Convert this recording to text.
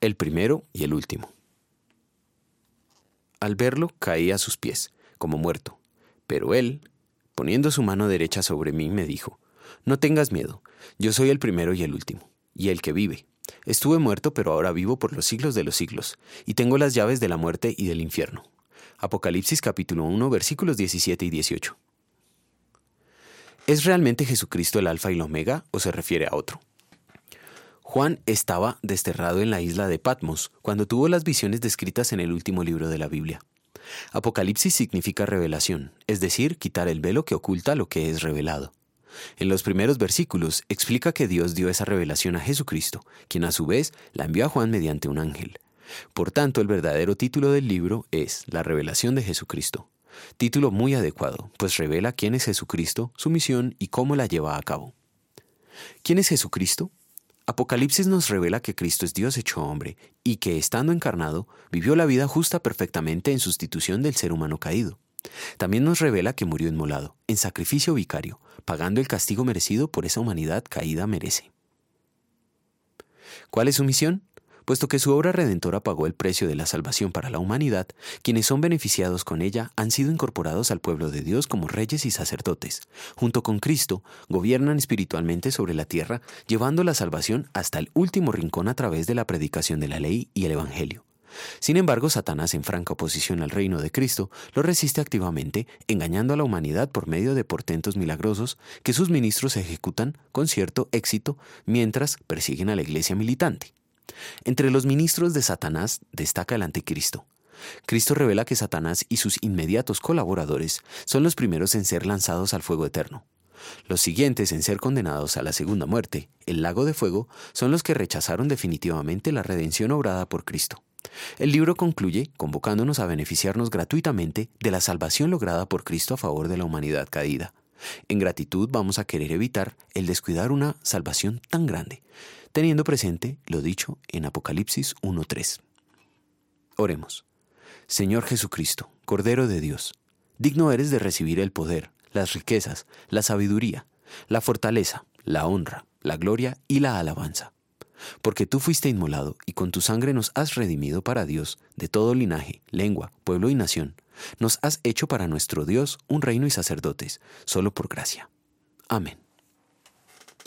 el primero y el último. Al verlo caí a sus pies, como muerto, pero él, poniendo su mano derecha sobre mí, me dijo, No tengas miedo, yo soy el primero y el último, y el que vive. Estuve muerto, pero ahora vivo por los siglos de los siglos, y tengo las llaves de la muerte y del infierno. Apocalipsis capítulo 1 versículos 17 y 18. ¿Es realmente Jesucristo el Alfa y el Omega o se refiere a otro? Juan estaba desterrado en la isla de Patmos cuando tuvo las visiones descritas en el último libro de la Biblia. Apocalipsis significa revelación, es decir, quitar el velo que oculta lo que es revelado. En los primeros versículos explica que Dios dio esa revelación a Jesucristo, quien a su vez la envió a Juan mediante un ángel. Por tanto, el verdadero título del libro es La revelación de Jesucristo. Título muy adecuado, pues revela quién es Jesucristo, su misión y cómo la lleva a cabo. ¿Quién es Jesucristo? Apocalipsis nos revela que Cristo es Dios hecho hombre y que, estando encarnado, vivió la vida justa perfectamente en sustitución del ser humano caído. También nos revela que murió inmolado, en sacrificio vicario, pagando el castigo merecido por esa humanidad caída merece. ¿Cuál es su misión? Puesto que su obra redentora pagó el precio de la salvación para la humanidad, quienes son beneficiados con ella han sido incorporados al pueblo de Dios como reyes y sacerdotes. Junto con Cristo, gobiernan espiritualmente sobre la tierra, llevando la salvación hasta el último rincón a través de la predicación de la ley y el Evangelio. Sin embargo, Satanás, en franca oposición al reino de Cristo, lo resiste activamente, engañando a la humanidad por medio de portentos milagrosos que sus ministros ejecutan con cierto éxito mientras persiguen a la iglesia militante. Entre los ministros de Satanás destaca el anticristo. Cristo revela que Satanás y sus inmediatos colaboradores son los primeros en ser lanzados al fuego eterno. Los siguientes en ser condenados a la segunda muerte, el lago de fuego, son los que rechazaron definitivamente la redención obrada por Cristo. El libro concluye convocándonos a beneficiarnos gratuitamente de la salvación lograda por Cristo a favor de la humanidad caída. En gratitud vamos a querer evitar el descuidar una salvación tan grande, teniendo presente lo dicho en Apocalipsis 1.3. Oremos. Señor Jesucristo, Cordero de Dios, digno eres de recibir el poder, las riquezas, la sabiduría, la fortaleza, la honra, la gloria y la alabanza. Porque tú fuiste inmolado y con tu sangre nos has redimido para Dios de todo linaje, lengua, pueblo y nación. Nos has hecho para nuestro Dios un reino y sacerdotes, solo por gracia. Amén.